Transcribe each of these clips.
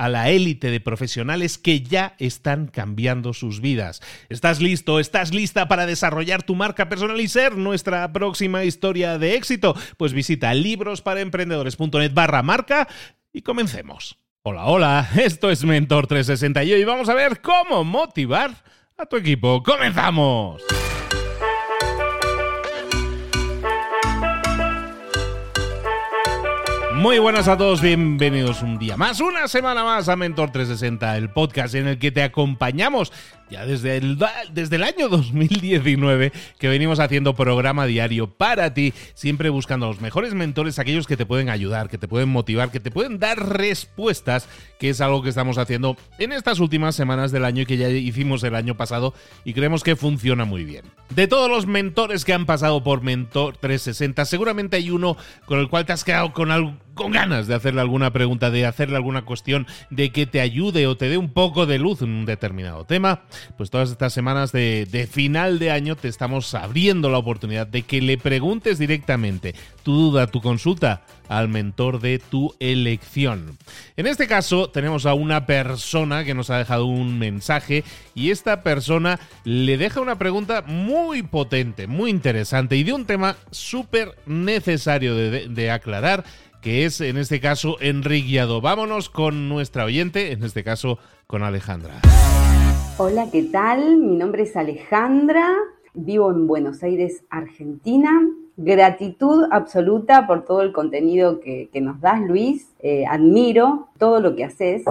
a la élite de profesionales que ya están cambiando sus vidas. ¿Estás listo? ¿Estás lista para desarrollar tu marca personal y ser nuestra próxima historia de éxito? Pues visita librosparaemprendedores.net barra marca y comencemos. Hola, hola, esto es Mentor 360 y hoy vamos a ver cómo motivar a tu equipo. ¡Comenzamos! Muy buenas a todos, bienvenidos un día más, una semana más a Mentor 360, el podcast en el que te acompañamos ya desde el, desde el año 2019 que venimos haciendo programa diario para ti, siempre buscando a los mejores mentores, aquellos que te pueden ayudar, que te pueden motivar, que te pueden dar respuestas, que es algo que estamos haciendo en estas últimas semanas del año y que ya hicimos el año pasado y creemos que funciona muy bien. De todos los mentores que han pasado por Mentor 360, seguramente hay uno con el cual te has quedado con algo con ganas de hacerle alguna pregunta, de hacerle alguna cuestión, de que te ayude o te dé un poco de luz en un determinado tema, pues todas estas semanas de, final de año te estamos abriendo la oportunidad de que le preguntes directamente tu duda, tu consulta al mentor de tu elección. En este caso tenemos a una persona que nos ha dejado un mensaje y esta persona le deja una pregunta muy potente, muy interesante y de un tema súper necesario de aclarar que es en este caso Enrique Guiado. Vámonos con nuestra oyente, en este caso con Alejandra. Hola, ¿qué tal? Mi nombre es Alejandra, vivo en Buenos Aires, Argentina. Gratitud absoluta por todo el contenido que, nos das, Luis. Eh, admiro todo lo que haces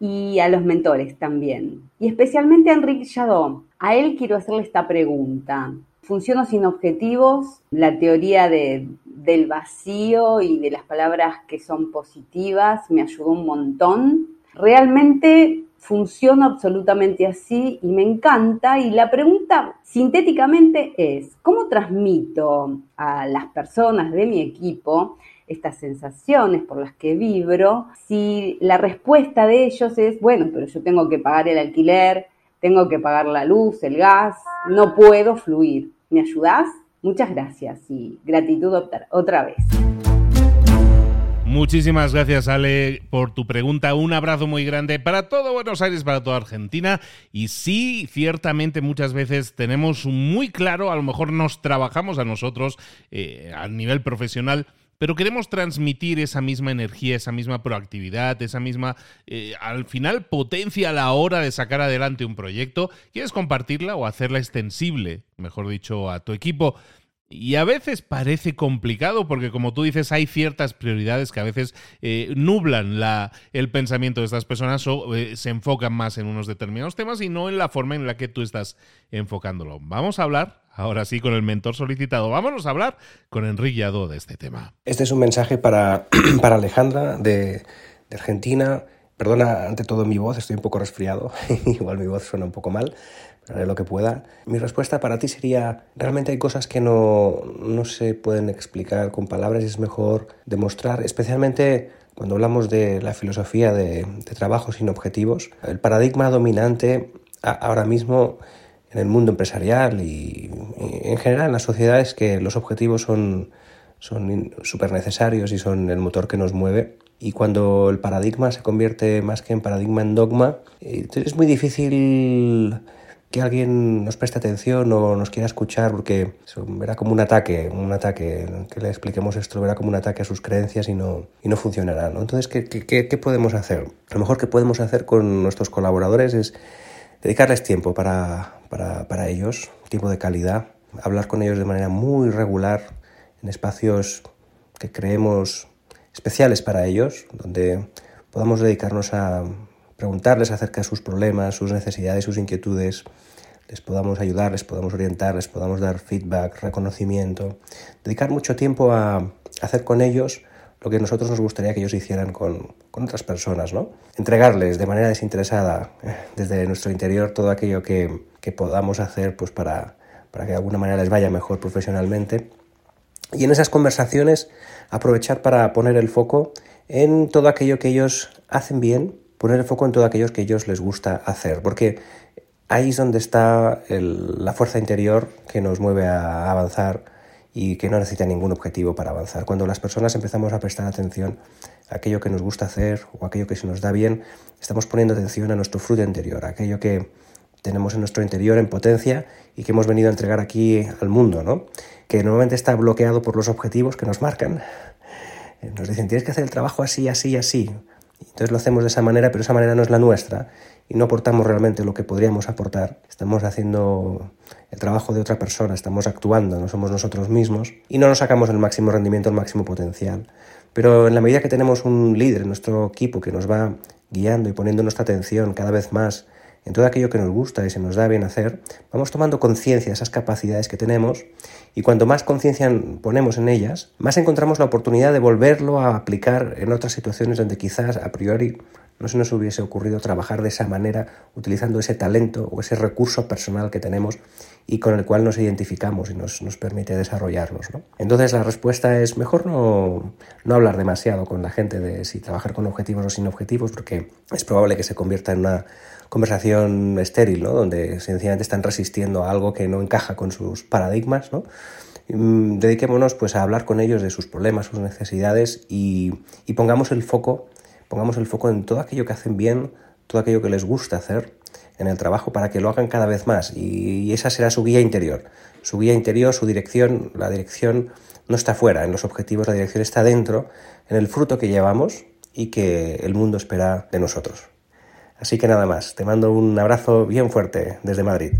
y a los mentores también. Y especialmente a Enrique Jadot. A él quiero hacerle esta pregunta. Funciono sin objetivos, la teoría de, del vacío y de las palabras que son positivas me ayudó un montón. Realmente funciona absolutamente así y me encanta. Y la pregunta sintéticamente es, ¿cómo transmito a las personas de mi equipo estas sensaciones por las que vibro si la respuesta de ellos es, bueno, pero yo tengo que pagar el alquiler, tengo que pagar la luz, el gas, no puedo fluir? ¿Me ayudás? Muchas gracias y gratitud otra vez. Muchísimas gracias, Ale, por tu pregunta. Un abrazo muy grande para todo Buenos Aires, para toda Argentina. Y sí, ciertamente muchas veces tenemos muy claro, a lo mejor nos trabajamos a nosotros eh, a nivel profesional, pero queremos transmitir esa misma energía, esa misma proactividad, esa misma, eh, al final, potencia a la hora de sacar adelante un proyecto. ¿Quieres compartirla o hacerla extensible, mejor dicho, a tu equipo? Y a veces parece complicado porque, como tú dices, hay ciertas prioridades que a veces eh, nublan la, el pensamiento de estas personas o eh, se enfocan más en unos determinados temas y no en la forma en la que tú estás enfocándolo. Vamos a hablar ahora sí con el mentor solicitado. Vámonos a hablar con Enrique Yadó de este tema. Este es un mensaje para, para Alejandra de, Argentina. Perdona ante todo mi voz, estoy un poco resfriado, igual mi voz suena un poco mal, pero haré lo que pueda. Mi respuesta para ti sería, realmente hay cosas que no, no se pueden explicar con palabras y es mejor demostrar, especialmente cuando hablamos de la filosofía de, de trabajo sin objetivos. El paradigma dominante ahora mismo en el mundo empresarial y, en general en la sociedad es que los objetivos son son súper necesarios y son el motor que nos mueve. Y cuando el paradigma se convierte más que en paradigma en dogma, eh, es muy difícil que alguien nos preste atención o nos quiera escuchar porque verá como un ataque, un ataque, que le expliquemos esto verá como un ataque a sus creencias y no, y no funcionará. ¿no? Entonces, ¿qué, qué, qué podemos hacer? Lo mejor que podemos hacer con nuestros colaboradores es dedicarles tiempo para, para, para ellos, tiempo de calidad, hablar con ellos de manera muy regular, en espacios que creemos especiales para ellos, donde podamos dedicarnos a preguntarles acerca de sus problemas, sus necesidades, sus inquietudes, les podamos ayudar, les podamos orientar, les podamos dar feedback, reconocimiento, dedicar mucho tiempo a hacer con ellos lo que nosotros nos gustaría que ellos hicieran con, otras personas, ¿no? Entregarles de manera desinteresada desde nuestro interior todo aquello que, podamos hacer pues para, para que de alguna manera les vaya mejor profesionalmente y en esas conversaciones aprovechar para poner el foco en todo aquello que ellos hacen bien, poner el foco en todo aquello que ellos les gusta hacer, porque ahí es donde está la fuerza interior que nos mueve a avanzar y que no necesita ningún objetivo para avanzar. Cuando las personas empezamos a prestar atención a aquello que nos gusta hacer o aquello que se nos da bien, estamos poniendo atención a nuestro fruto interior, a aquello que tenemos en nuestro interior en potencia y que hemos venido a entregar aquí al mundo, ¿no? que normalmente está bloqueado por los objetivos que nos marcan. Nos dicen, tienes que hacer el trabajo así, así, así. Entonces lo hacemos de esa manera, pero esa manera no es la nuestra y no aportamos realmente lo que podríamos aportar. Estamos haciendo el trabajo de otra persona, estamos actuando, no somos nosotros mismos y no nos sacamos el máximo rendimiento, el máximo potencial. Pero en la medida que tenemos un líder en nuestro equipo que nos va guiando y poniendo nuestra atención cada vez más en todo aquello que nos gusta y se nos da bien hacer, vamos tomando conciencia de esas capacidades que tenemos y cuanto más conciencia ponemos en ellas, más encontramos la oportunidad de volverlo a aplicar en otras situaciones donde quizás a priori no se nos hubiese ocurrido trabajar de esa manera, utilizando ese talento o ese recurso personal que tenemos y con el cual nos identificamos y nos, nos permite desarrollarnos. Entonces la respuesta es mejor no, no hablar demasiado con la gente de si trabajar con objetivos o sin objetivos, porque es probable que se convierta en una conversación estéril, ¿no? donde sencillamente están resistiendo a algo que no encaja con sus paradigmas. ¿no? Mm, dediquémonos pues, a hablar con ellos de sus problemas, sus necesidades y, y pongamos el foco pongamos el foco en todo aquello que hacen bien, todo aquello que les gusta hacer en el trabajo para que lo hagan cada vez más y esa será su guía interior. Su guía interior, su dirección, la dirección no está fuera en los objetivos, la dirección está dentro, en el fruto que llevamos y que el mundo espera de nosotros. Así que nada más, te mando un abrazo bien fuerte desde Madrid.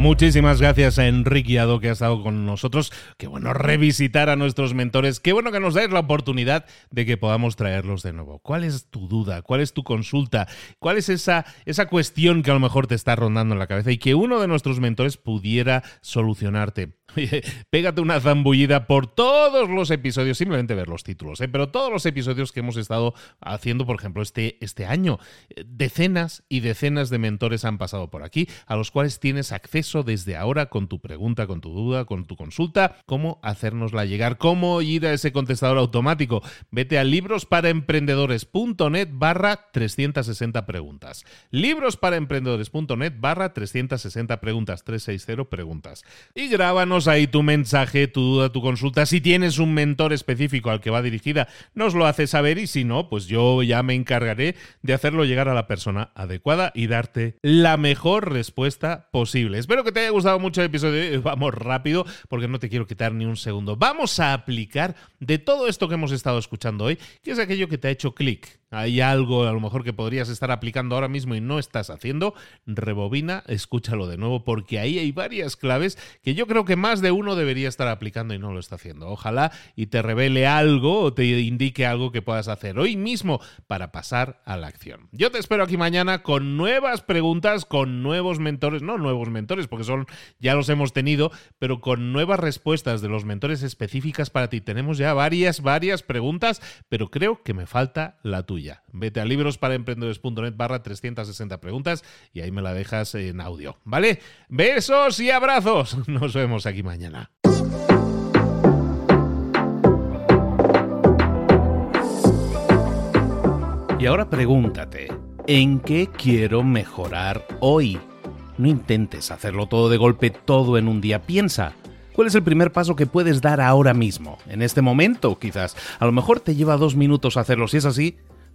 Muchísimas gracias a Enrique Ado que ha estado con nosotros. Qué bueno revisitar a nuestros mentores. Qué bueno que nos dais la oportunidad de que podamos traerlos de nuevo. ¿Cuál es tu duda? ¿Cuál es tu consulta? ¿Cuál es esa, esa cuestión que a lo mejor te está rondando en la cabeza y que uno de nuestros mentores pudiera solucionarte? pégate una zambullida por todos los episodios, simplemente ver los títulos, ¿eh? pero todos los episodios que hemos estado haciendo, por ejemplo, este, este año. Decenas y decenas de mentores han pasado por aquí, a los cuales tienes acceso desde ahora con tu pregunta, con tu duda, con tu consulta, cómo hacérnosla llegar, cómo ir a ese contestador automático. Vete a librosparaemprendedores.net barra 360 preguntas. Librosparaemprendedores.net barra 360 preguntas, 360 preguntas. Y grábanos ahí tu mensaje, tu duda, tu consulta. Si tienes un mentor específico al que va dirigida, nos lo haces saber y si no, pues yo ya me encargaré de hacerlo llegar a la persona adecuada y darte la mejor respuesta posible. Espero que te haya gustado mucho el episodio. Vamos rápido porque no te quiero quitar ni un segundo. Vamos a aplicar de todo esto que hemos estado escuchando hoy, que es aquello que te ha hecho clic hay algo a lo mejor que podrías estar aplicando ahora mismo y no estás haciendo, rebobina, escúchalo de nuevo porque ahí hay varias claves que yo creo que más de uno debería estar aplicando y no lo está haciendo. Ojalá y te revele algo o te indique algo que puedas hacer hoy mismo para pasar a la acción. Yo te espero aquí mañana con nuevas preguntas, con nuevos mentores, no nuevos mentores porque son ya los hemos tenido, pero con nuevas respuestas de los mentores específicas para ti. Tenemos ya varias varias preguntas, pero creo que me falta la tuya. Vete a librosparaemprendedores.net barra 360 preguntas y ahí me la dejas en audio, ¿vale? Besos y abrazos. Nos vemos aquí mañana. Y ahora pregúntate, ¿en qué quiero mejorar hoy? No intentes hacerlo todo de golpe, todo en un día. Piensa, ¿Cuál es el primer paso que puedes dar ahora mismo? En este momento, quizás. A lo mejor te lleva dos minutos hacerlo. Si es así,